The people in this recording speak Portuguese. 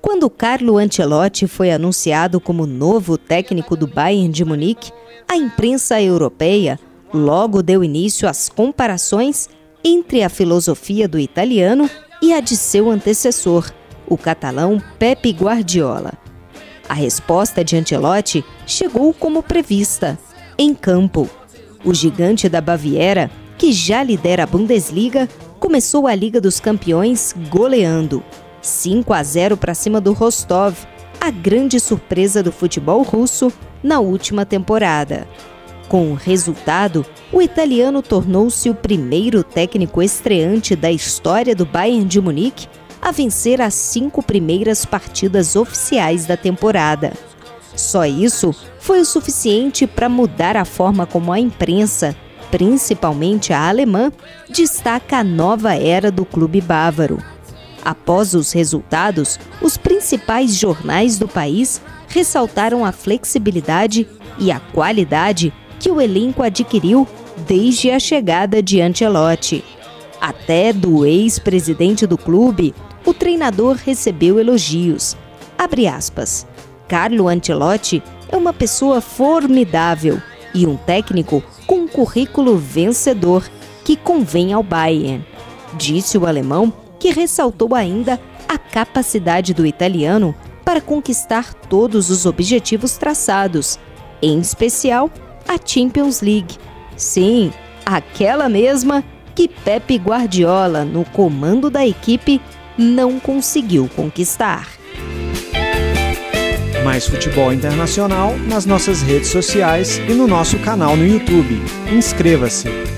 Quando Carlo Ancelotti foi anunciado como novo técnico do Bayern de Munique, a imprensa europeia logo deu início às comparações entre a filosofia do italiano e a de seu antecessor, o catalão Pepe Guardiola. A resposta de Ancelotti chegou como prevista, em campo. O gigante da Baviera, que já lidera a Bundesliga, começou a Liga dos Campeões goleando 5 a 0 para cima do Rostov, a grande surpresa do futebol russo na última temporada. Com o resultado, o italiano tornou-se o primeiro técnico estreante da história do Bayern de Munique a vencer as cinco primeiras partidas oficiais da temporada. Só isso foi o suficiente para mudar a forma como a imprensa, principalmente a alemã, destaca a nova era do clube bávaro. Após os resultados, os principais jornais do país ressaltaram a flexibilidade e a qualidade que o elenco adquiriu desde a chegada de Ancelotti. Até do ex-presidente do clube, o treinador recebeu elogios. Abre aspas. Carlo Ancelotti é uma pessoa formidável e um técnico com um currículo vencedor que convém ao Bayern, disse o alemão, que ressaltou ainda a capacidade do italiano para conquistar todos os objetivos traçados, em especial a Champions League. Sim, aquela mesma que Pepe Guardiola, no comando da equipe, não conseguiu conquistar. Mais futebol internacional nas nossas redes sociais e no nosso canal no YouTube. Inscreva-se!